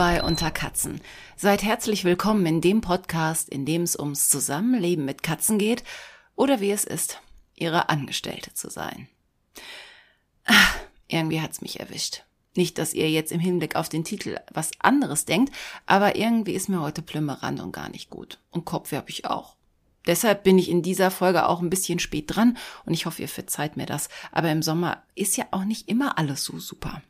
Bei Unter Katzen. Seid herzlich willkommen in dem Podcast, in dem es ums Zusammenleben mit Katzen geht oder wie es ist, ihre Angestellte zu sein. Ach, irgendwie hat's mich erwischt. Nicht, dass ihr jetzt im Hinblick auf den Titel was anderes denkt, aber irgendwie ist mir heute Plümmerand und gar nicht gut. Und Kopfweh habe ich auch. Deshalb bin ich in dieser Folge auch ein bisschen spät dran und ich hoffe, ihr verzeiht mir das. Aber im Sommer ist ja auch nicht immer alles so super.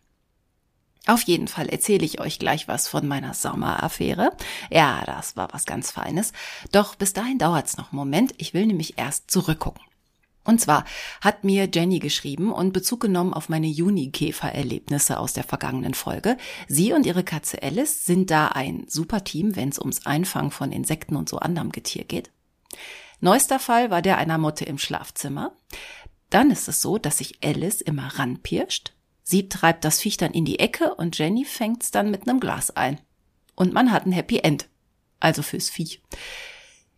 Auf jeden Fall erzähle ich euch gleich was von meiner Sommeraffäre. Ja, das war was ganz Feines. Doch bis dahin dauert's noch einen Moment. Ich will nämlich erst zurückgucken. Und zwar hat mir Jenny geschrieben und Bezug genommen auf meine Juni-Käfer-Erlebnisse aus der vergangenen Folge. Sie und ihre Katze Alice sind da ein super Team, wenn es ums Einfangen von Insekten und so anderem Getier geht. Neuester Fall war der einer Motte im Schlafzimmer. Dann ist es so, dass sich Alice immer ranpirscht, Sie treibt das Viech dann in die Ecke und Jenny fängt's dann mit einem Glas ein. Und man hat ein Happy End. Also fürs Viech.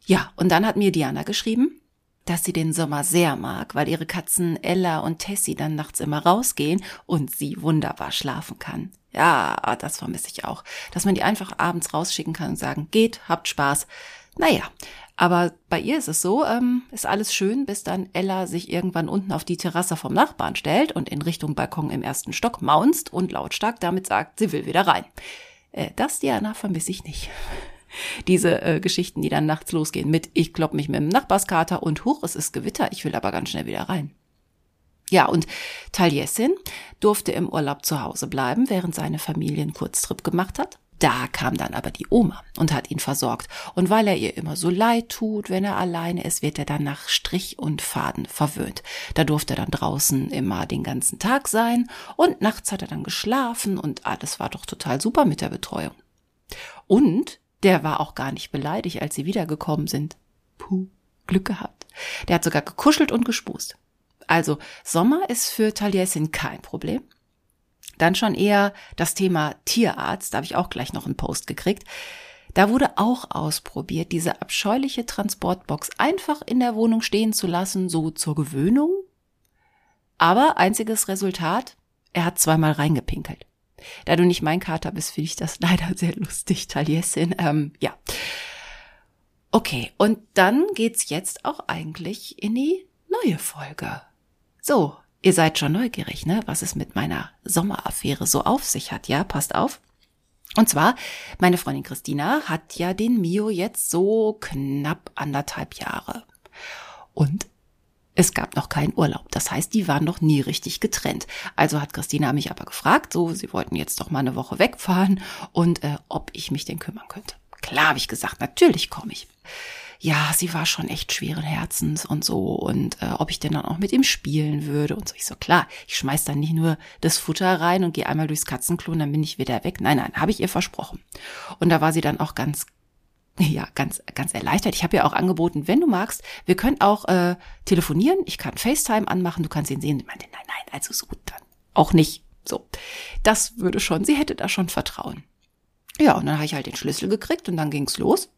Ja, und dann hat mir Diana geschrieben, dass sie den Sommer sehr mag, weil ihre Katzen Ella und Tessie dann nachts immer rausgehen und sie wunderbar schlafen kann. Ja, das vermisse ich auch. Dass man die einfach abends rausschicken kann und sagen, geht, habt Spaß. Naja, aber bei ihr ist es so, ähm, ist alles schön, bis dann Ella sich irgendwann unten auf die Terrasse vom Nachbarn stellt und in Richtung Balkon im ersten Stock maunzt und lautstark damit sagt, sie will wieder rein. Äh, das, Diana, vermisse ich nicht. Diese äh, Geschichten, die dann nachts losgehen mit, ich klopp mich mit dem Nachbarskater und huch, es ist Gewitter, ich will aber ganz schnell wieder rein. Ja, und Taliesin durfte im Urlaub zu Hause bleiben, während seine Familie einen Kurztrip gemacht hat. Da kam dann aber die Oma und hat ihn versorgt. Und weil er ihr immer so leid tut, wenn er alleine ist, wird er dann nach Strich und Faden verwöhnt. Da durfte er dann draußen immer den ganzen Tag sein und nachts hat er dann geschlafen und alles war doch total super mit der Betreuung. Und der war auch gar nicht beleidigt, als sie wiedergekommen sind. Puh, Glück gehabt. Der hat sogar gekuschelt und gespust. Also Sommer ist für Taliesin kein Problem. Dann schon eher das Thema Tierarzt, da habe ich auch gleich noch einen Post gekriegt. Da wurde auch ausprobiert, diese abscheuliche Transportbox einfach in der Wohnung stehen zu lassen, so zur Gewöhnung. Aber einziges Resultat, er hat zweimal reingepinkelt. Da du nicht mein Kater bist, finde ich das leider sehr lustig, Taliesin. Ähm, ja. Okay, und dann geht's jetzt auch eigentlich in die neue Folge. So, Ihr seid schon neugierig, ne, was es mit meiner Sommeraffäre so auf sich hat. Ja, passt auf. Und zwar, meine Freundin Christina hat ja den Mio jetzt so knapp anderthalb Jahre. Und es gab noch keinen Urlaub. Das heißt, die waren noch nie richtig getrennt. Also hat Christina mich aber gefragt, so, sie wollten jetzt doch mal eine Woche wegfahren und äh, ob ich mich denn kümmern könnte. Klar, habe ich gesagt, natürlich komme ich ja, sie war schon echt schweren Herzens und so und äh, ob ich denn dann auch mit ihm spielen würde und so. Ich so, klar, ich schmeiß dann nicht nur das Futter rein und gehe einmal durchs Katzenklo und dann bin ich wieder weg. Nein, nein, habe ich ihr versprochen. Und da war sie dann auch ganz ja, ganz, ganz erleichtert. Ich habe ja auch angeboten, wenn du magst, wir können auch äh, telefonieren, ich kann FaceTime anmachen, du kannst ihn sehen. Ich meinte, nein, nein, also so, dann auch nicht. So, das würde schon, sie hätte da schon Vertrauen. Ja, und dann habe ich halt den Schlüssel gekriegt und dann ging's los.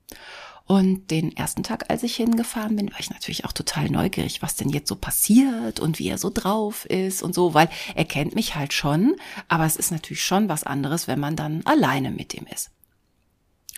Und den ersten Tag, als ich hingefahren bin, war ich natürlich auch total neugierig, was denn jetzt so passiert und wie er so drauf ist und so, weil er kennt mich halt schon, aber es ist natürlich schon was anderes, wenn man dann alleine mit ihm ist.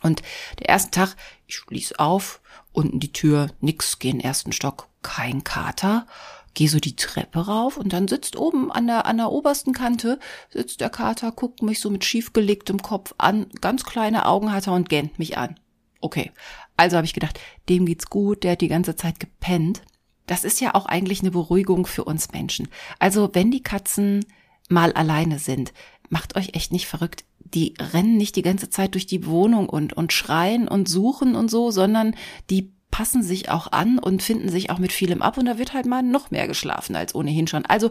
Und der erste Tag, ich schließ auf, unten die Tür, nix, geh in den ersten Stock, kein Kater, geh so die Treppe rauf und dann sitzt oben an der, an der obersten Kante, sitzt der Kater, guckt mich so mit schiefgelegtem Kopf an, ganz kleine Augen hat er und gähnt mich an. Okay, also habe ich gedacht, dem geht's gut, der hat die ganze Zeit gepennt. Das ist ja auch eigentlich eine Beruhigung für uns Menschen. Also wenn die Katzen mal alleine sind, macht euch echt nicht verrückt. Die rennen nicht die ganze Zeit durch die Wohnung und, und schreien und suchen und so, sondern die passen sich auch an und finden sich auch mit vielem ab und da wird halt mal noch mehr geschlafen als ohnehin schon. Also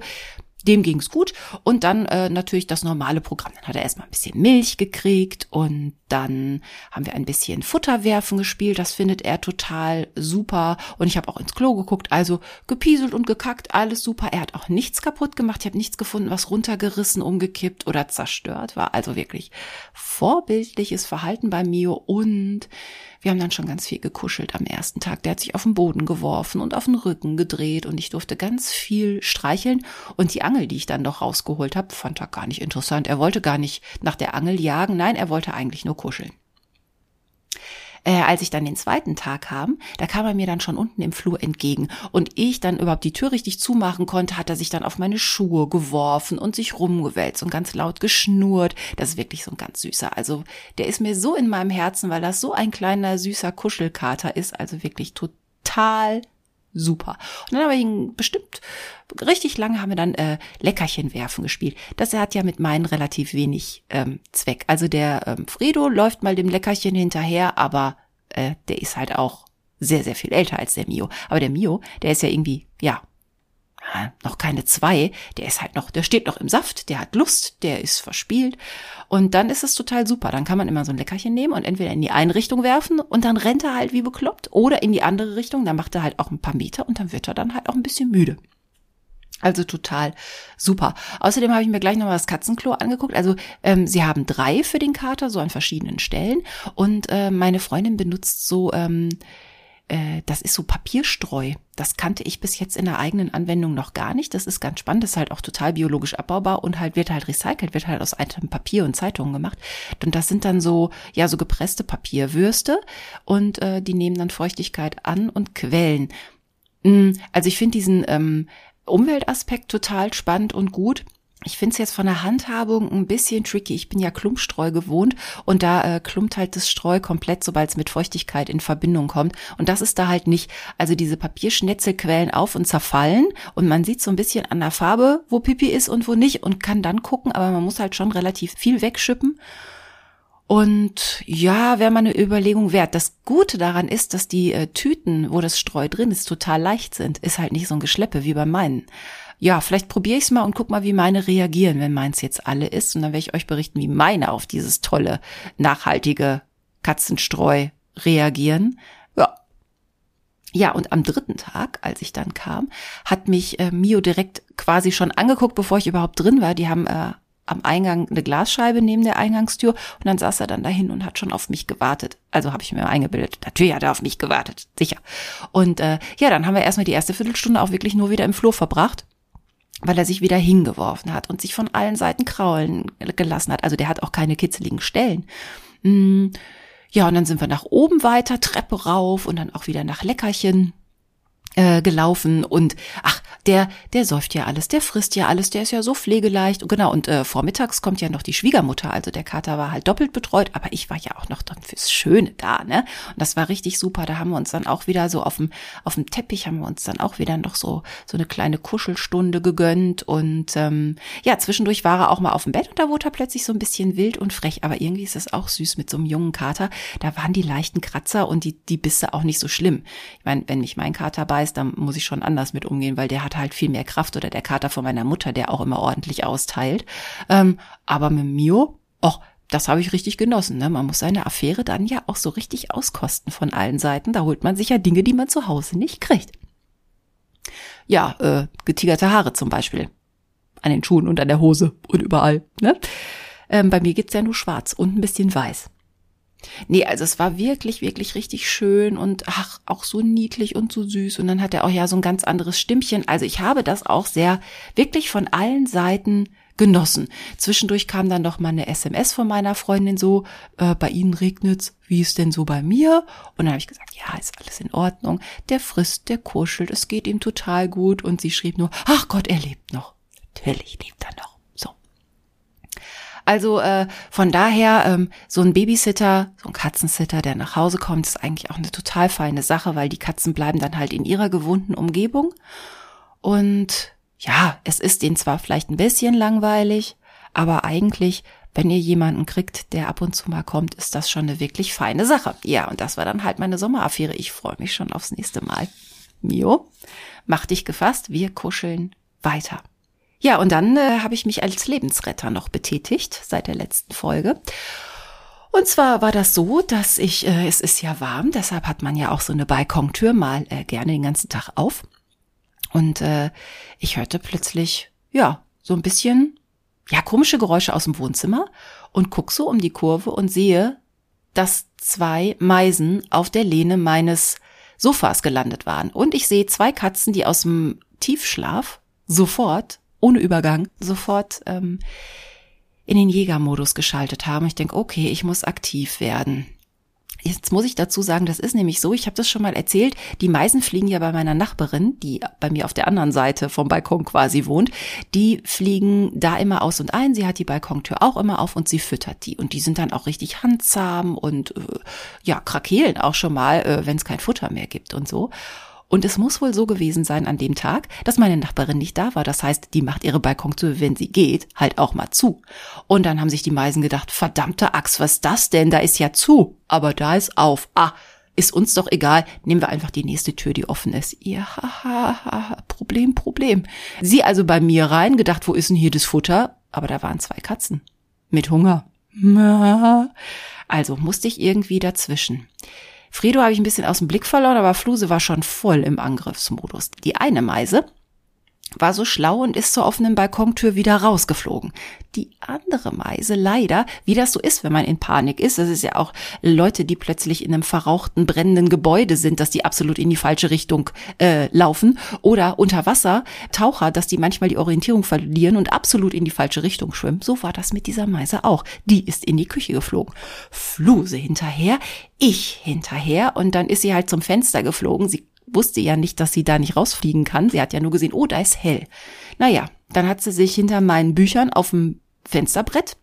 dem ging's gut. Und dann äh, natürlich das normale Programm. Dann hat er erstmal ein bisschen Milch gekriegt und dann haben wir ein bisschen Futterwerfen gespielt. Das findet er total super. Und ich habe auch ins Klo geguckt. Also gepieselt und gekackt, alles super. Er hat auch nichts kaputt gemacht. Ich habe nichts gefunden, was runtergerissen, umgekippt oder zerstört war. Also wirklich vorbildliches Verhalten bei Mio. Und wir haben dann schon ganz viel gekuschelt am ersten Tag. Der hat sich auf den Boden geworfen und auf den Rücken gedreht und ich durfte ganz viel streicheln. Und die Angel, die ich dann doch rausgeholt habe, fand er gar nicht interessant. Er wollte gar nicht nach der Angel jagen. Nein, er wollte eigentlich nur kuscheln. Äh, als ich dann den zweiten Tag kam, da kam er mir dann schon unten im Flur entgegen und ich dann überhaupt die Tür richtig zumachen konnte, hat er sich dann auf meine Schuhe geworfen und sich rumgewälzt und ganz laut geschnurrt. Das ist wirklich so ein ganz süßer. Also der ist mir so in meinem Herzen, weil das so ein kleiner süßer Kuschelkater ist. Also wirklich total super. Und dann haben wir ihn bestimmt richtig lange haben wir dann äh, Leckerchen werfen gespielt. Das hat ja mit meinen relativ wenig ähm, Zweck. Also der ähm, Fredo läuft mal dem Leckerchen hinterher, aber äh, der ist halt auch sehr, sehr viel älter als der Mio. Aber der Mio, der ist ja irgendwie, ja, noch keine zwei, der ist halt noch, der steht noch im Saft, der hat Lust, der ist verspielt und dann ist es total super. Dann kann man immer so ein Leckerchen nehmen und entweder in die eine Richtung werfen und dann rennt er halt wie bekloppt oder in die andere Richtung, dann macht er halt auch ein paar Meter und dann wird er dann halt auch ein bisschen müde. Also total super. Außerdem habe ich mir gleich nochmal das Katzenklo angeguckt. Also ähm, sie haben drei für den Kater, so an verschiedenen Stellen. Und äh, meine Freundin benutzt so ähm, äh, das ist so Papierstreu. Das kannte ich bis jetzt in der eigenen Anwendung noch gar nicht. Das ist ganz spannend. Das ist halt auch total biologisch abbaubar und halt wird halt recycelt, wird halt aus einem Papier und Zeitungen gemacht. Und das sind dann so, ja, so gepresste Papierwürste und äh, die nehmen dann Feuchtigkeit an und quellen. Mm, also ich finde diesen ähm, Umweltaspekt total spannend und gut. Ich finde es jetzt von der Handhabung ein bisschen tricky. Ich bin ja Klumpstreu gewohnt und da äh, klumpt halt das Streu komplett, sobald es mit Feuchtigkeit in Verbindung kommt. Und das ist da halt nicht. Also diese Papierschnetzel quellen auf und zerfallen und man sieht so ein bisschen an der Farbe, wo Pipi ist und wo nicht und kann dann gucken, aber man muss halt schon relativ viel wegschippen. Und ja, wäre mal eine Überlegung wert. Das Gute daran ist, dass die äh, Tüten, wo das Streu drin ist, total leicht sind. Ist halt nicht so ein Geschleppe wie bei meinen ja, vielleicht probiere ich es mal und guck mal, wie meine reagieren, wenn meins jetzt alle ist. Und dann werde ich euch berichten, wie meine auf dieses tolle, nachhaltige Katzenstreu reagieren. Ja. Ja, und am dritten Tag, als ich dann kam, hat mich äh, Mio direkt quasi schon angeguckt, bevor ich überhaupt drin war. Die haben äh, am Eingang eine Glasscheibe neben der Eingangstür und dann saß er dann dahin und hat schon auf mich gewartet. Also habe ich mir eingebildet. Natürlich hat er auf mich gewartet, sicher. Und äh, ja, dann haben wir erstmal die erste Viertelstunde auch wirklich nur wieder im Flur verbracht weil er sich wieder hingeworfen hat und sich von allen Seiten kraulen gelassen hat. Also der hat auch keine kitzeligen Stellen. Mm, ja, und dann sind wir nach oben weiter, Treppe rauf und dann auch wieder nach Leckerchen äh, gelaufen und ach, der, der säuft ja alles, der frisst ja alles, der ist ja so pflegeleicht. Genau, und äh, vormittags kommt ja noch die Schwiegermutter. Also der Kater war halt doppelt betreut, aber ich war ja auch noch dann fürs Schöne da, ne? Und das war richtig super. Da haben wir uns dann auch wieder so auf dem, auf dem Teppich haben wir uns dann auch wieder noch so, so eine kleine Kuschelstunde gegönnt. Und ähm, ja, zwischendurch war er auch mal auf dem Bett und da wurde er plötzlich so ein bisschen wild und frech. Aber irgendwie ist es auch süß mit so einem jungen Kater. Da waren die leichten Kratzer und die, die Bisse auch nicht so schlimm. Ich meine, wenn mich mein Kater beißt, dann muss ich schon anders mit umgehen, weil der hat halt viel mehr Kraft oder der Kater von meiner Mutter, der auch immer ordentlich austeilt. Ähm, aber mit Mio, och, das habe ich richtig genossen. Ne? Man muss seine Affäre dann ja auch so richtig auskosten von allen Seiten. Da holt man sich ja Dinge, die man zu Hause nicht kriegt. Ja, äh, getigerte Haare zum Beispiel. An den Schuhen und an der Hose und überall. Ne? Ähm, bei mir gibt's ja nur schwarz und ein bisschen weiß. Nee, also es war wirklich, wirklich richtig schön und ach, auch so niedlich und so süß. Und dann hat er auch ja so ein ganz anderes Stimmchen. Also ich habe das auch sehr, wirklich von allen Seiten genossen. Zwischendurch kam dann noch mal eine SMS von meiner Freundin so, äh, bei Ihnen regnet's, wie ist denn so bei mir? Und dann habe ich gesagt, ja, ist alles in Ordnung. Der frisst, der kuschelt, es geht ihm total gut. Und sie schrieb nur, ach Gott, er lebt noch. Natürlich lebt er noch. Also äh, von daher, ähm, so ein Babysitter, so ein Katzensitter, der nach Hause kommt, ist eigentlich auch eine total feine Sache, weil die Katzen bleiben dann halt in ihrer gewohnten Umgebung. Und ja, es ist denen zwar vielleicht ein bisschen langweilig, aber eigentlich, wenn ihr jemanden kriegt, der ab und zu mal kommt, ist das schon eine wirklich feine Sache. Ja, und das war dann halt meine Sommeraffäre. Ich freue mich schon aufs nächste Mal. Mio, mach dich gefasst, wir kuscheln weiter. Ja, und dann äh, habe ich mich als Lebensretter noch betätigt seit der letzten Folge. Und zwar war das so, dass ich, äh, es ist ja warm, deshalb hat man ja auch so eine Balkontür mal äh, gerne den ganzen Tag auf. Und äh, ich hörte plötzlich, ja, so ein bisschen, ja, komische Geräusche aus dem Wohnzimmer und guck so um die Kurve und sehe dass zwei Meisen auf der Lehne meines Sofas gelandet waren. Und ich sehe zwei Katzen, die aus dem Tiefschlaf sofort, ohne Übergang, sofort ähm, in den Jägermodus geschaltet haben. Ich denke, okay, ich muss aktiv werden. Jetzt muss ich dazu sagen, das ist nämlich so, ich habe das schon mal erzählt, die Meisen fliegen ja bei meiner Nachbarin, die bei mir auf der anderen Seite vom Balkon quasi wohnt, die fliegen da immer aus und ein, sie hat die Balkontür auch immer auf und sie füttert die und die sind dann auch richtig handzahm und äh, ja, krakeelen auch schon mal, äh, wenn es kein Futter mehr gibt und so. Und es muss wohl so gewesen sein an dem Tag, dass meine Nachbarin nicht da war. Das heißt, die macht ihre Balkontür, wenn sie geht, halt auch mal zu. Und dann haben sich die Meisen gedacht, verdammte Axt, was ist das denn? Da ist ja zu, aber da ist auf. Ah, ist uns doch egal, nehmen wir einfach die nächste Tür, die offen ist. Ja, Problem, Problem. Sie also bei mir rein, gedacht, wo ist denn hier das Futter? Aber da waren zwei Katzen. Mit Hunger. Also musste ich irgendwie dazwischen. Fredo habe ich ein bisschen aus dem Blick verloren, aber Fluse war schon voll im Angriffsmodus. Die eine Meise war so schlau und ist zur offenen Balkontür wieder rausgeflogen. Die andere Meise leider, wie das so ist, wenn man in Panik ist, das ist ja auch Leute, die plötzlich in einem verrauchten, brennenden Gebäude sind, dass die absolut in die falsche Richtung äh, laufen oder unter Wasser Taucher, dass die manchmal die Orientierung verlieren und absolut in die falsche Richtung schwimmen. So war das mit dieser Meise auch. Die ist in die Küche geflogen. Fluse hinterher, ich hinterher und dann ist sie halt zum Fenster geflogen. Sie wusste ja nicht, dass sie da nicht rausfliegen kann. Sie hat ja nur gesehen, oh, da ist hell. Naja, dann hat sie sich hinter meinen Büchern auf dem Fensterbrett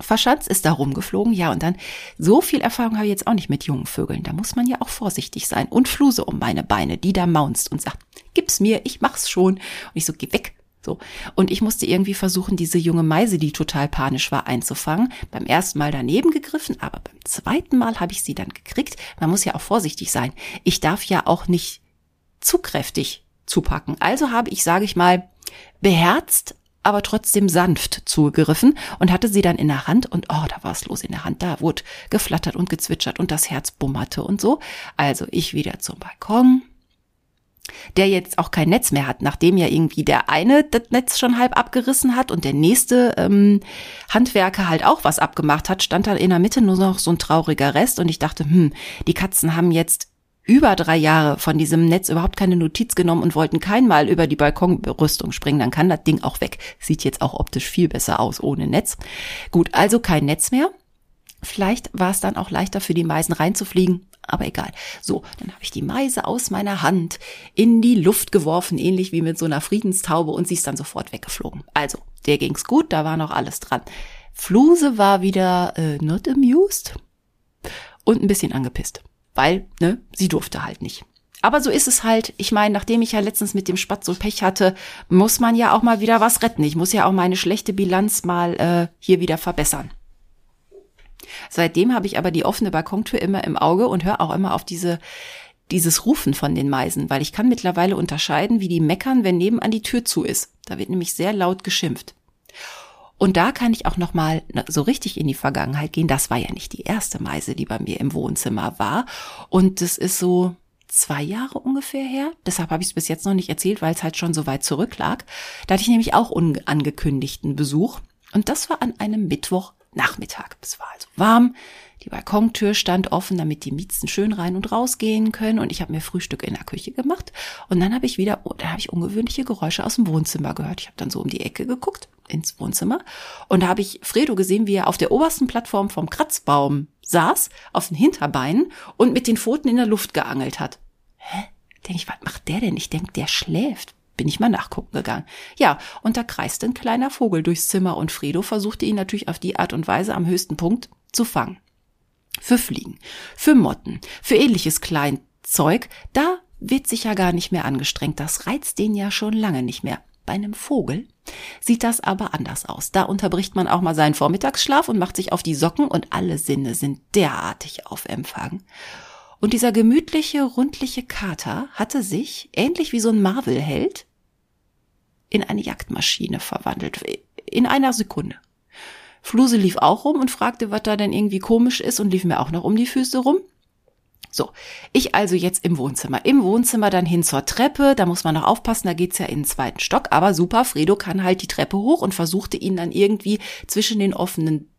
verschanzt, ist da rumgeflogen. Ja, und dann so viel Erfahrung habe ich jetzt auch nicht mit jungen Vögeln. Da muss man ja auch vorsichtig sein. Und Fluse um meine Beine, die da maunzt und sagt, gib's mir, ich mach's schon. Und ich so, geh weg, so. Und ich musste irgendwie versuchen, diese junge Meise, die total panisch war, einzufangen. Beim ersten Mal daneben gegriffen, aber beim zweiten Mal habe ich sie dann gekriegt. Man muss ja auch vorsichtig sein. Ich darf ja auch nicht zu kräftig zupacken. Also habe ich, sage ich mal, beherzt, aber trotzdem sanft zugegriffen und hatte sie dann in der Hand und oh, da war es los in der Hand. Da wurde geflattert und gezwitschert und das Herz bummerte und so. Also ich wieder zum Balkon, der jetzt auch kein Netz mehr hat, nachdem ja irgendwie der eine das Netz schon halb abgerissen hat und der nächste ähm, Handwerker halt auch was abgemacht hat, stand da in der Mitte nur noch so ein trauriger Rest und ich dachte, hm, die Katzen haben jetzt über drei Jahre von diesem Netz überhaupt keine Notiz genommen und wollten keinmal über die Balkonrüstung springen, dann kann das Ding auch weg. Sieht jetzt auch optisch viel besser aus ohne Netz. Gut, also kein Netz mehr. Vielleicht war es dann auch leichter für die Meisen reinzufliegen, aber egal. So, dann habe ich die Meise aus meiner Hand in die Luft geworfen, ähnlich wie mit so einer Friedenstaube und sie ist dann sofort weggeflogen. Also, der ging's gut, da war noch alles dran. Fluse war wieder äh, not amused und ein bisschen angepisst, weil, ne, sie durfte halt nicht. Aber so ist es halt. Ich meine, nachdem ich ja letztens mit dem Spatz so Pech hatte, muss man ja auch mal wieder was retten. Ich muss ja auch meine schlechte Bilanz mal äh, hier wieder verbessern. Seitdem habe ich aber die offene Balkontür immer im Auge und höre auch immer auf diese dieses Rufen von den Meisen, weil ich kann mittlerweile unterscheiden, wie die meckern, wenn nebenan die Tür zu ist. Da wird nämlich sehr laut geschimpft. Und da kann ich auch noch mal so richtig in die Vergangenheit gehen. Das war ja nicht die erste Meise, die bei mir im Wohnzimmer war. Und das ist so zwei Jahre ungefähr her. Deshalb habe ich es bis jetzt noch nicht erzählt, weil es halt schon so weit zurücklag. Da hatte ich nämlich auch unangekündigten Besuch. Und das war an einem Mittwoch Nachmittag. Es war also warm. Die Balkontür stand offen, damit die Miezen schön rein und raus gehen können. Und ich habe mir Frühstück in der Küche gemacht. Und dann habe ich wieder, oh, da habe ich ungewöhnliche Geräusche aus dem Wohnzimmer gehört. Ich habe dann so um die Ecke geguckt ins Wohnzimmer und da habe ich Fredo gesehen, wie er auf der obersten Plattform vom Kratzbaum saß, auf den Hinterbeinen und mit den Pfoten in der Luft geangelt hat. Hä? Denke ich, was macht der denn? Ich denke, der schläft bin ich mal nachgucken gegangen. Ja, und da kreiste ein kleiner Vogel durchs Zimmer und Fredo versuchte ihn natürlich auf die Art und Weise am höchsten Punkt zu fangen. Für Fliegen, für Motten, für ähnliches Kleinzeug, da wird sich ja gar nicht mehr angestrengt. Das reizt den ja schon lange nicht mehr. Bei einem Vogel sieht das aber anders aus. Da unterbricht man auch mal seinen Vormittagsschlaf und macht sich auf die Socken und alle Sinne sind derartig auf Empfang. Und dieser gemütliche, rundliche Kater hatte sich, ähnlich wie so ein Marvel-Held, in eine Jagdmaschine verwandelt. In einer Sekunde. Fluse lief auch rum und fragte, was da denn irgendwie komisch ist und lief mir auch noch um die Füße rum. So, ich also jetzt im Wohnzimmer. Im Wohnzimmer dann hin zur Treppe, da muss man noch aufpassen, da geht's ja in den zweiten Stock, aber super, Fredo kann halt die Treppe hoch und versuchte ihn dann irgendwie zwischen den offenen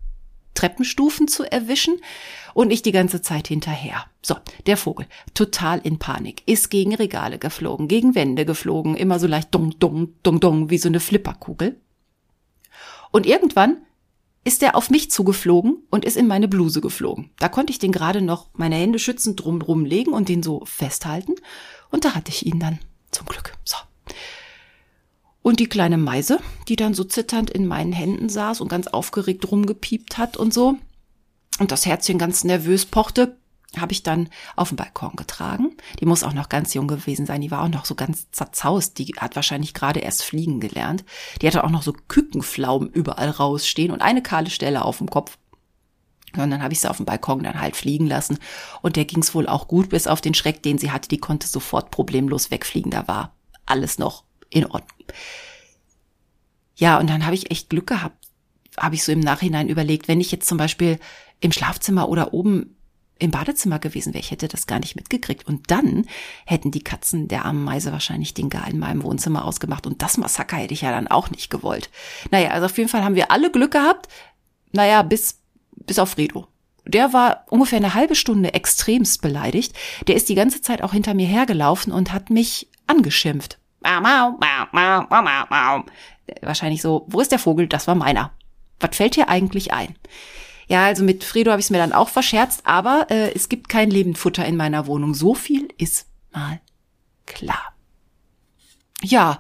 Treppenstufen zu erwischen und ich die ganze Zeit hinterher. So, der Vogel, total in Panik, ist gegen Regale geflogen, gegen Wände geflogen, immer so leicht dong, dong, dong, dong, wie so eine Flipperkugel. Und irgendwann ist er auf mich zugeflogen und ist in meine Bluse geflogen. Da konnte ich den gerade noch meine Hände schützend drumrum legen und den so festhalten. Und da hatte ich ihn dann. Zum Glück. So. Und die kleine Meise, die dann so zitternd in meinen Händen saß und ganz aufgeregt rumgepiept hat und so. Und das Herzchen ganz nervös pochte, habe ich dann auf den Balkon getragen. Die muss auch noch ganz jung gewesen sein. Die war auch noch so ganz zerzaust. Die hat wahrscheinlich gerade erst fliegen gelernt. Die hatte auch noch so Kükenflaumen überall rausstehen und eine kahle Stelle auf dem Kopf. Und dann habe ich sie auf dem Balkon dann halt fliegen lassen. Und der ging's wohl auch gut, bis auf den Schreck, den sie hatte. Die konnte sofort problemlos wegfliegen. Da war alles noch in Ordnung. Ja, und dann habe ich echt Glück gehabt, habe ich so im Nachhinein überlegt, wenn ich jetzt zum Beispiel im Schlafzimmer oder oben im Badezimmer gewesen wäre, ich hätte das gar nicht mitgekriegt. Und dann hätten die Katzen der armen Meise wahrscheinlich den Gar in meinem Wohnzimmer ausgemacht. Und das Massaker hätte ich ja dann auch nicht gewollt. Naja, also auf jeden Fall haben wir alle Glück gehabt. Naja, bis, bis auf Fredo. Der war ungefähr eine halbe Stunde extremst beleidigt. Der ist die ganze Zeit auch hinter mir hergelaufen und hat mich angeschimpft. Wahrscheinlich so, wo ist der Vogel? Das war meiner. Was fällt dir eigentlich ein? Ja, also mit Fredo habe ich es mir dann auch verscherzt, aber äh, es gibt kein Lebendfutter in meiner Wohnung. So viel ist mal klar. Ja,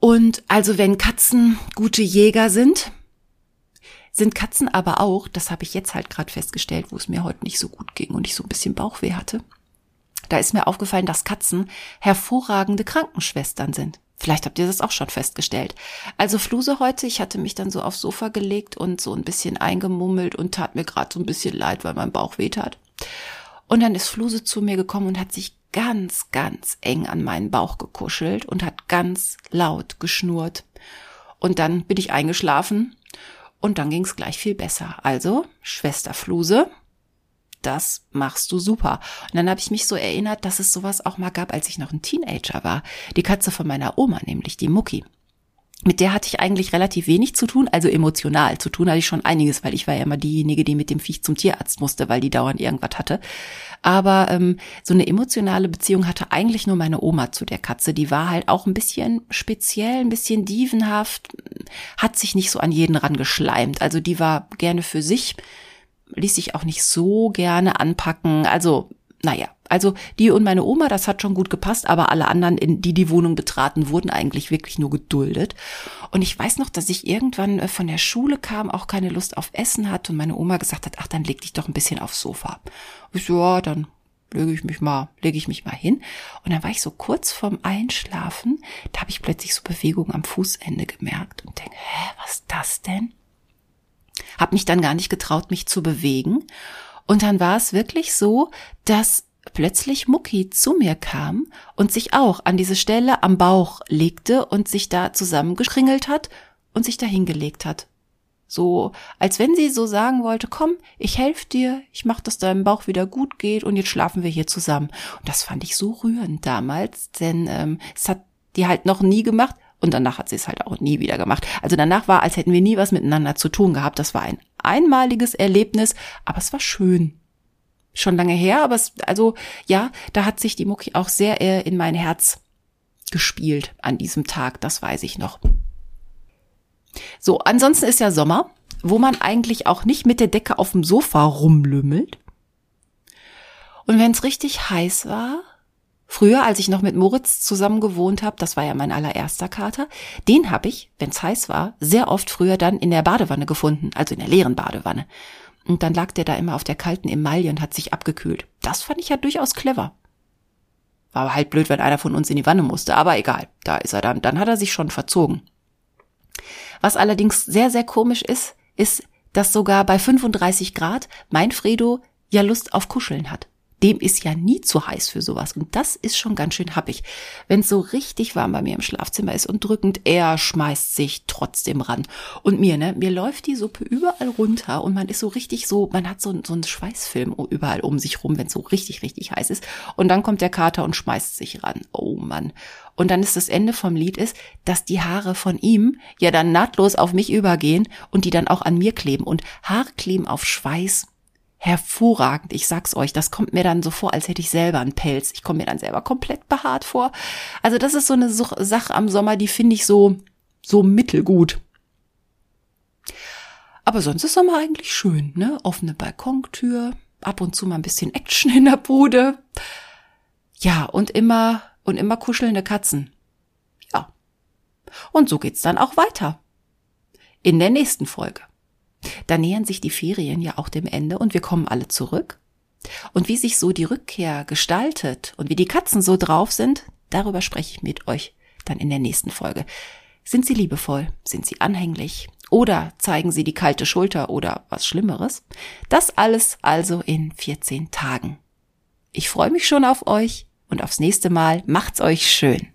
und also wenn Katzen gute Jäger sind, sind Katzen aber auch, das habe ich jetzt halt gerade festgestellt, wo es mir heute nicht so gut ging und ich so ein bisschen Bauchweh hatte. Da ist mir aufgefallen, dass Katzen hervorragende Krankenschwestern sind. Vielleicht habt ihr das auch schon festgestellt. Also Fluse heute, ich hatte mich dann so aufs Sofa gelegt und so ein bisschen eingemummelt und tat mir gerade so ein bisschen leid, weil mein Bauch weh tat. Und dann ist Fluse zu mir gekommen und hat sich ganz, ganz eng an meinen Bauch gekuschelt und hat ganz laut geschnurrt. Und dann bin ich eingeschlafen und dann ging es gleich viel besser. Also, Schwester Fluse, das machst du super. Und dann habe ich mich so erinnert, dass es sowas auch mal gab, als ich noch ein Teenager war. Die Katze von meiner Oma, nämlich die Mucki. Mit der hatte ich eigentlich relativ wenig zu tun, also emotional. Zu tun hatte ich schon einiges, weil ich war ja immer diejenige, die mit dem Viech zum Tierarzt musste, weil die dauernd irgendwas hatte. Aber ähm, so eine emotionale Beziehung hatte eigentlich nur meine Oma zu der Katze. Die war halt auch ein bisschen speziell, ein bisschen dievenhaft, hat sich nicht so an jeden ran geschleimt. Also die war gerne für sich ließ sich auch nicht so gerne anpacken. Also, naja, also die und meine Oma, das hat schon gut gepasst, aber alle anderen, die die Wohnung betraten, wurden eigentlich wirklich nur geduldet. Und ich weiß noch, dass ich irgendwann äh, von der Schule kam, auch keine Lust auf Essen hat und meine Oma gesagt hat, ach, dann leg dich doch ein bisschen aufs Sofa. Ich so, ja, dann lege ich mich mal, lege ich mich mal hin. Und dann war ich so kurz vorm Einschlafen, da habe ich plötzlich so Bewegung am Fußende gemerkt und denke, hä, was ist das denn? Hab mich dann gar nicht getraut, mich zu bewegen. Und dann war es wirklich so, dass plötzlich Mucki zu mir kam und sich auch an diese Stelle am Bauch legte und sich da zusammengekringelt hat und sich da hingelegt hat. So, als wenn sie so sagen wollte, komm, ich helfe dir, ich mach, dass deinem Bauch wieder gut geht und jetzt schlafen wir hier zusammen. Und das fand ich so rührend damals, denn ähm, es hat die halt noch nie gemacht, und danach hat sie es halt auch nie wieder gemacht. Also danach war, als hätten wir nie was miteinander zu tun gehabt. Das war ein einmaliges Erlebnis, aber es war schön. Schon lange her, aber es, also ja, da hat sich die Mucki auch sehr äh, in mein Herz gespielt an diesem Tag, das weiß ich noch. So, ansonsten ist ja Sommer, wo man eigentlich auch nicht mit der Decke auf dem Sofa rumlümmelt. Und wenn es richtig heiß war, Früher, als ich noch mit Moritz zusammen gewohnt habe, das war ja mein allererster Kater, den habe ich, wenn es heiß war, sehr oft früher dann in der Badewanne gefunden, also in der leeren Badewanne. Und dann lag der da immer auf der kalten Emaille und hat sich abgekühlt. Das fand ich ja durchaus clever. War aber halt blöd, wenn einer von uns in die Wanne musste, aber egal, da ist er dann. Dann hat er sich schon verzogen. Was allerdings sehr, sehr komisch ist, ist, dass sogar bei 35 Grad mein Fredo ja Lust auf Kuscheln hat. Dem ist ja nie zu heiß für sowas. Und das ist schon ganz schön happig. Wenn es so richtig warm bei mir im Schlafzimmer ist und drückend, er schmeißt sich trotzdem ran. Und mir, ne, mir läuft die Suppe überall runter und man ist so richtig so, man hat so, so einen Schweißfilm überall um sich rum, wenn es so richtig, richtig heiß ist. Und dann kommt der Kater und schmeißt sich ran. Oh Mann. Und dann ist das Ende vom Lied ist, dass die Haare von ihm ja dann nahtlos auf mich übergehen und die dann auch an mir kleben. Und Haarkleben auf Schweiß hervorragend. Ich sag's euch, das kommt mir dann so vor, als hätte ich selber einen Pelz. Ich komme mir dann selber komplett behaart vor. Also das ist so eine Sache am Sommer, die finde ich so, so mittelgut. Aber sonst ist Sommer eigentlich schön, ne? Offene Balkontür, ab und zu mal ein bisschen Action in der Bude. Ja, und immer, und immer kuschelnde Katzen. Ja. Und so geht's dann auch weiter. In der nächsten Folge. Da nähern sich die Ferien ja auch dem Ende und wir kommen alle zurück. Und wie sich so die Rückkehr gestaltet und wie die Katzen so drauf sind, darüber spreche ich mit euch dann in der nächsten Folge. Sind sie liebevoll? Sind sie anhänglich? Oder zeigen sie die kalte Schulter oder was Schlimmeres? Das alles also in 14 Tagen. Ich freue mich schon auf euch und aufs nächste Mal. Macht's euch schön.